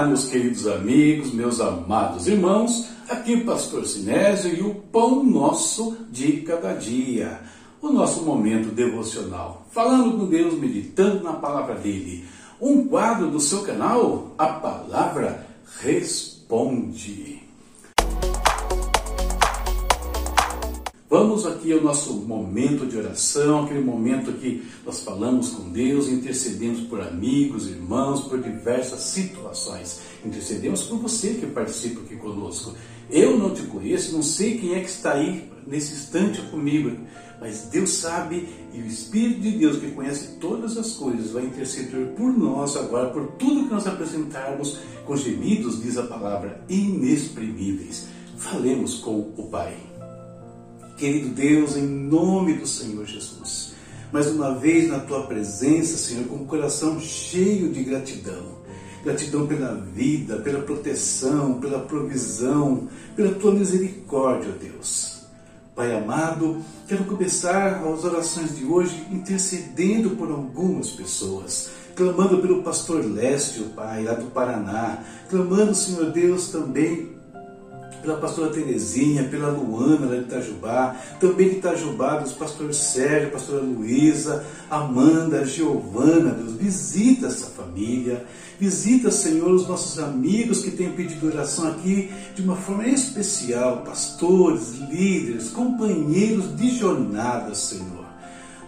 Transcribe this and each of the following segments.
Olá, meus queridos amigos, meus amados irmãos, aqui Pastor Sinésio e o Pão Nosso de Cada Dia, o nosso momento devocional, falando com Deus, meditando na palavra dele. Um quadro do seu canal, a palavra responde. Vamos aqui ao nosso momento de oração, aquele momento que nós falamos com Deus, intercedemos por amigos, irmãos, por diversas situações. Intercedemos por você que participa aqui conosco. Eu não te conheço, não sei quem é que está aí nesse instante comigo, mas Deus sabe e o Espírito de Deus que conhece todas as coisas vai interceder por nós agora, por tudo que nós apresentarmos com gemidos, diz a palavra, inexprimíveis. Falemos com o Pai. Querido Deus, em nome do Senhor Jesus, mais uma vez na tua presença, Senhor, com o coração cheio de gratidão. Gratidão pela vida, pela proteção, pela provisão, pela tua misericórdia, Deus. Pai amado, quero começar as orações de hoje intercedendo por algumas pessoas, clamando pelo pastor Lécio, Pai, lá do Paraná, clamando, Senhor Deus, também pela pastora Terezinha, pela Luana lá de Itajubá, também de Itajubá, dos pastores Sérgio, pastora Luísa, Amanda, Giovana, Deus, visita essa família, visita, Senhor, os nossos amigos que têm pedido oração aqui de uma forma especial, pastores, líderes, companheiros de jornada, Senhor.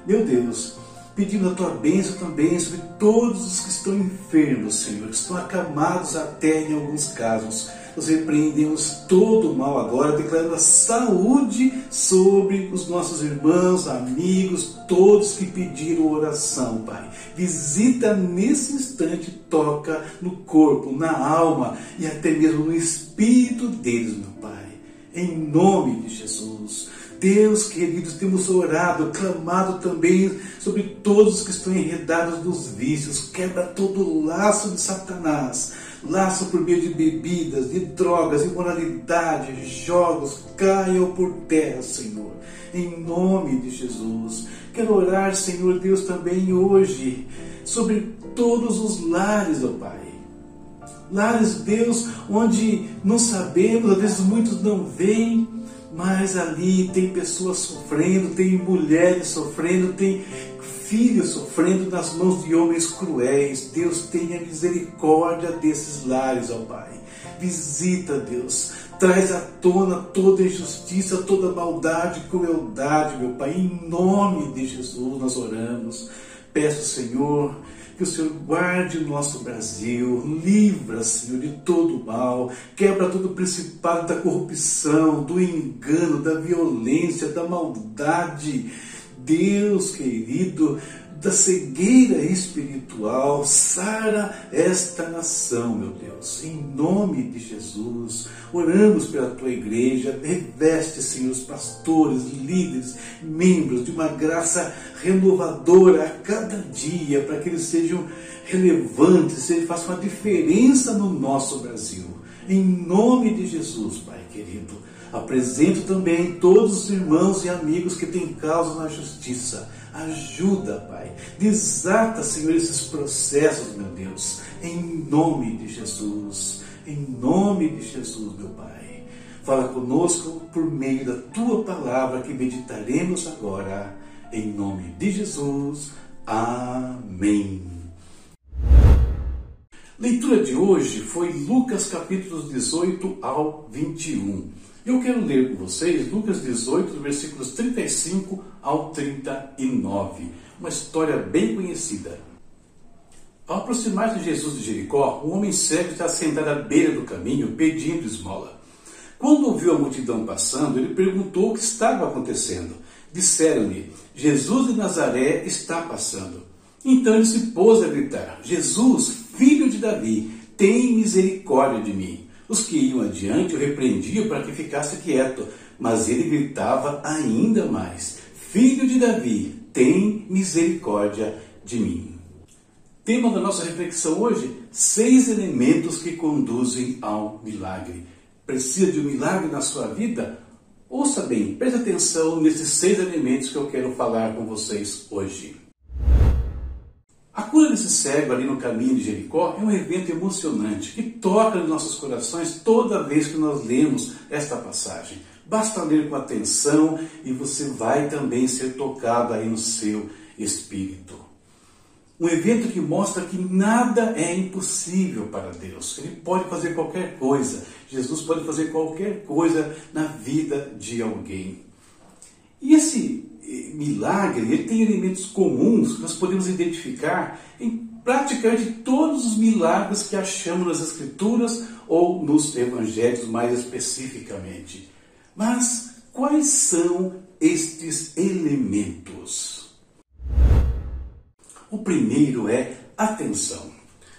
Meu Deus, pedindo a tua bênção também sobre todos os que estão enfermos, Senhor, que estão acamados até em alguns casos nós repreendemos todo o mal agora, declarando a saúde sobre os nossos irmãos, amigos, todos que pediram oração, Pai. Visita nesse instante, toca no corpo, na alma e até mesmo no espírito deles, meu Pai. Em nome de Jesus. Deus, queridos, temos orado, clamado também sobre todos que estão enredados nos vícios. Quebra todo o laço de Satanás laço por meio de bebidas, de drogas, imoralidade, jogos, caiam por terra, Senhor. Em nome de Jesus. Quero orar, Senhor Deus, também hoje sobre todos os lares, ó Pai. Lares, Deus, onde não sabemos, às vezes muitos não veem, mas ali tem pessoas sofrendo, tem mulheres sofrendo, tem filhos sofrendo nas mãos de homens cruéis. Deus tenha misericórdia desses lares, ó Pai. Visita, Deus. Traz à tona toda injustiça, toda maldade, crueldade, meu Pai. Em nome de Jesus nós oramos. Peço, Senhor, que o Senhor guarde o nosso Brasil, livra, Senhor, de todo o mal, quebra todo o principado da corrupção, do engano, da violência, da maldade Deus querido, da cegueira espiritual, sara esta nação, meu Deus. Em nome de Jesus, oramos pela tua igreja, reveste, Senhor, os pastores, líderes, membros de uma graça renovadora a cada dia, para que eles sejam relevantes, eles façam uma diferença no nosso Brasil. Em nome de Jesus, Pai querido. Apresento também todos os irmãos e amigos que têm causa na justiça. Ajuda, Pai. Desata, Senhor, esses processos, meu Deus. Em nome de Jesus. Em nome de Jesus, meu Pai. Fala conosco por meio da tua palavra que meditaremos agora. Em nome de Jesus. Amém. Leitura de hoje foi Lucas capítulos 18 ao 21. Eu quero ler com vocês Lucas 18, versículos 35 ao 39, uma história bem conhecida. Ao aproximar-se de Jesus de Jericó, um homem cego está sentado à beira do caminho pedindo esmola. Quando ouviu a multidão passando, ele perguntou o que estava acontecendo. Disseram-lhe: Jesus de Nazaré está passando. Então ele se pôs a gritar: Jesus, filho de Davi, tem misericórdia de mim. Os que iam adiante o repreendiam para que ficasse quieto, mas ele gritava ainda mais: Filho de Davi, tem misericórdia de mim. Tema da nossa reflexão hoje: seis elementos que conduzem ao milagre. Precisa de um milagre na sua vida? Ouça bem, preste atenção nesses seis elementos que eu quero falar com vocês hoje. A cura desse cego ali no caminho de Jericó é um evento emocionante que toca nos nossos corações toda vez que nós lemos esta passagem. Basta ler com atenção e você vai também ser tocado aí no seu espírito. Um evento que mostra que nada é impossível para Deus. Ele pode fazer qualquer coisa. Jesus pode fazer qualquer coisa na vida de alguém. E esse milagre, ele tem elementos comuns que nós podemos identificar em praticamente todos os milagres que achamos nas Escrituras ou nos Evangelhos mais especificamente. Mas quais são estes elementos? O primeiro é atenção.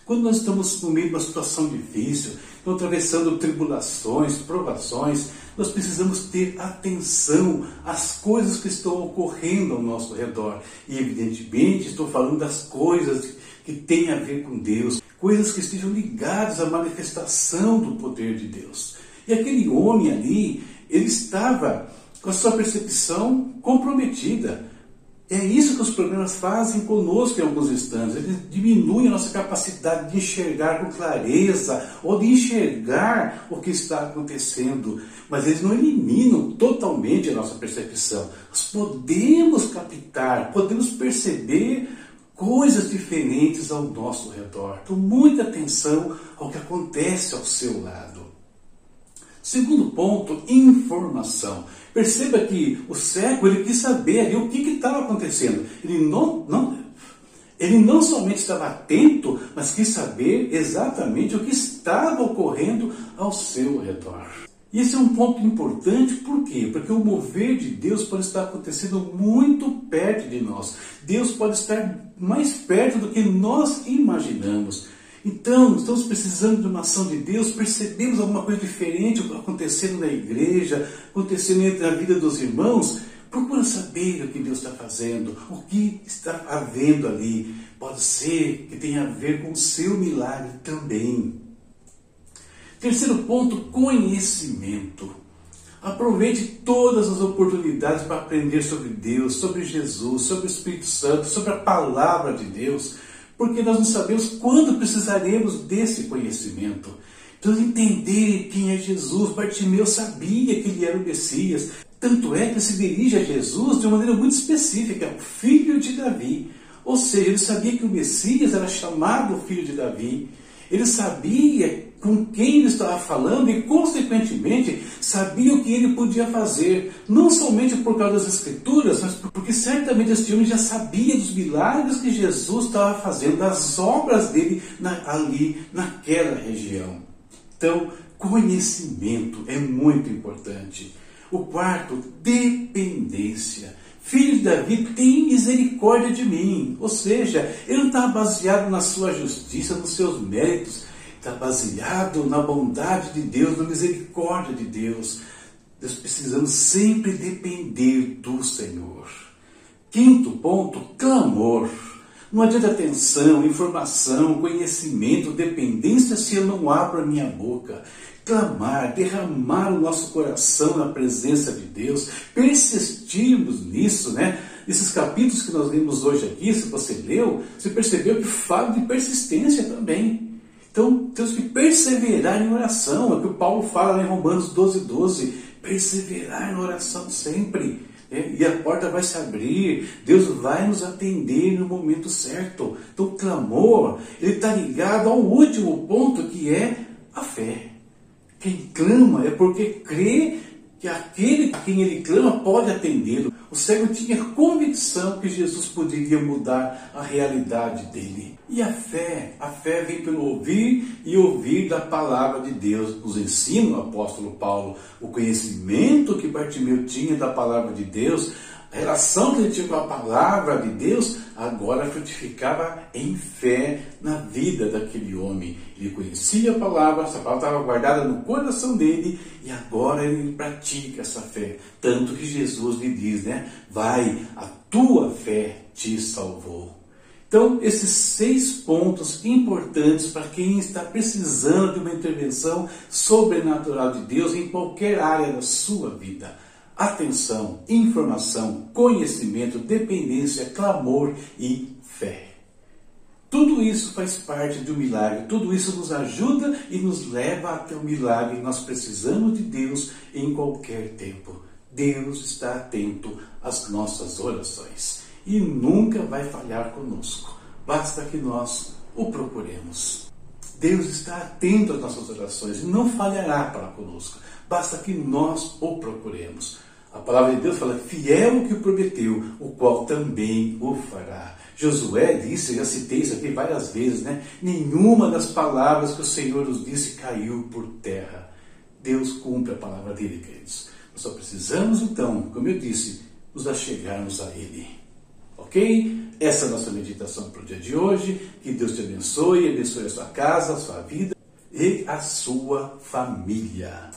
Quando nós estamos no meio de uma situação difícil, estamos atravessando tribulações, provações, nós precisamos ter atenção às coisas que estão ocorrendo ao nosso redor. E, evidentemente, estou falando das coisas que têm a ver com Deus, coisas que estejam ligadas à manifestação do poder de Deus. E aquele homem ali, ele estava com a sua percepção comprometida. É isso que os programas fazem conosco em alguns instantes. Eles diminuem a nossa capacidade de enxergar com clareza ou de enxergar o que está acontecendo. Mas eles não eliminam totalmente a nossa percepção. Nós podemos captar, podemos perceber coisas diferentes ao nosso redor. Então, muita atenção ao que acontece ao seu lado. Segundo ponto, informação. Perceba que o cego ele quis saber ali o que estava acontecendo. Ele não, não, ele não somente estava atento, mas quis saber exatamente o que estava ocorrendo ao seu redor. E esse é um ponto importante, por quê? Porque o mover de Deus pode estar acontecendo muito perto de nós. Deus pode estar mais perto do que nós imaginamos. Então, estamos precisando de uma ação de Deus, percebemos alguma coisa diferente acontecendo na igreja, acontecendo na vida dos irmãos. Procura saber o que Deus está fazendo, o que está havendo ali. Pode ser que tenha a ver com o seu milagre também. Terceiro ponto, conhecimento. Aproveite todas as oportunidades para aprender sobre Deus, sobre Jesus, sobre o Espírito Santo, sobre a palavra de Deus porque nós não sabemos quando precisaremos desse conhecimento. Então, entender quem é Jesus, Bartimeu sabia que ele era o Messias. Tanto é que ele se dirige a Jesus de uma maneira muito específica, filho de Davi. Ou seja, ele sabia que o Messias era chamado filho de Davi. Ele sabia com quem ele estava falando e, consequentemente, sabia o que ele podia fazer, não somente por causa das Escrituras, mas porque certamente este homem já sabia dos milagres que Jesus estava fazendo, das obras dele na, ali naquela região. Então, conhecimento é muito importante. O quarto, dependência. Filho de Davi, tem misericórdia de mim. Ou seja, ele não está baseado na sua justiça, nos seus méritos, está baseado na bondade de Deus, na misericórdia de Deus. Nós precisamos sempre depender do Senhor. Quinto ponto, clamor. Não adianta atenção, informação, conhecimento, dependência se eu não abro a minha boca. Clamar, derramar o nosso coração na presença de Deus, persistirmos nisso, né? Esses capítulos que nós lemos hoje aqui, se você leu, você percebeu que fala de persistência também. Então temos que perseverar em oração. É o que o Paulo fala em Romanos 12, 12. Perseverar na oração sempre. Né? E a porta vai se abrir, Deus vai nos atender no momento certo. Então, clamor, ele está ligado ao último ponto que é a fé. Quem clama é porque crê que aquele a quem ele clama pode atendê-lo. O cego tinha convicção que Jesus poderia mudar a realidade dele. E a fé, a fé vem pelo ouvir e ouvir da palavra de Deus. Nos ensina o apóstolo Paulo o conhecimento que Bartimeu tinha da palavra de Deus, a relação que ele tinha com a palavra de Deus agora frutificava em fé na vida daquele homem. Ele conhecia a palavra, essa palavra estava guardada no coração dele e agora ele pratica essa fé. Tanto que Jesus lhe diz, né? Vai, a tua fé te salvou. Então, esses seis pontos importantes para quem está precisando de uma intervenção sobrenatural de Deus em qualquer área da sua vida atenção, informação, conhecimento, dependência, clamor e fé. Tudo isso faz parte um milagre, tudo isso nos ajuda e nos leva até o milagre. Nós precisamos de Deus em qualquer tempo. Deus está atento às nossas orações e nunca vai falhar conosco. Basta que nós o procuremos. Deus está atento às nossas orações e não falhará para conosco. Basta que nós o procuremos. A palavra de Deus fala: fiel que o prometeu, o qual também o fará. Josué disse, já citei isso aqui várias vezes, né? Nenhuma das palavras que o Senhor nos disse caiu por terra. Deus cumpre a palavra dele, queridos. Nós só precisamos, então, como eu disse, nos achegarmos a Ele. Ok? Essa é a nossa meditação para o dia de hoje. Que Deus te abençoe, abençoe a sua casa, a sua vida e a sua família.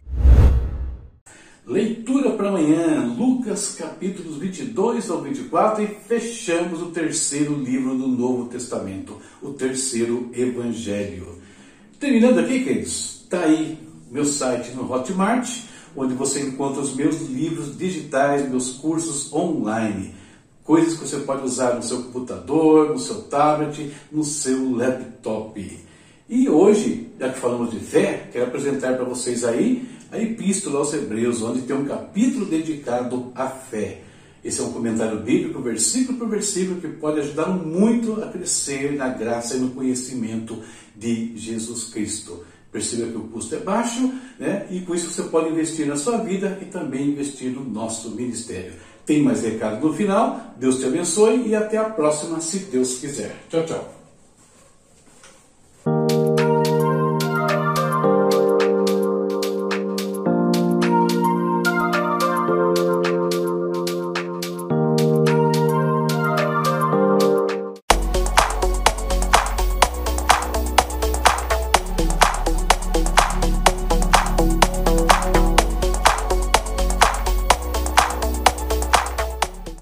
Leitura para amanhã, Lucas capítulos 22 ao 24 e fechamos o terceiro livro do Novo Testamento, o terceiro Evangelho. Terminando aqui, queridos, está aí meu site no Hotmart, onde você encontra os meus livros digitais, meus cursos online. Coisas que você pode usar no seu computador, no seu tablet, no seu laptop. E hoje, já que falamos de fé, quero apresentar para vocês aí a Epístola aos Hebreus, onde tem um capítulo dedicado à fé. Esse é um comentário bíblico, versículo por versículo, que pode ajudar muito a crescer na graça e no conhecimento de Jesus Cristo. Perceba que o custo é baixo, né? e com isso você pode investir na sua vida e também investir no nosso ministério. Tem mais recado no final. Deus te abençoe e até a próxima, se Deus quiser. Tchau, tchau.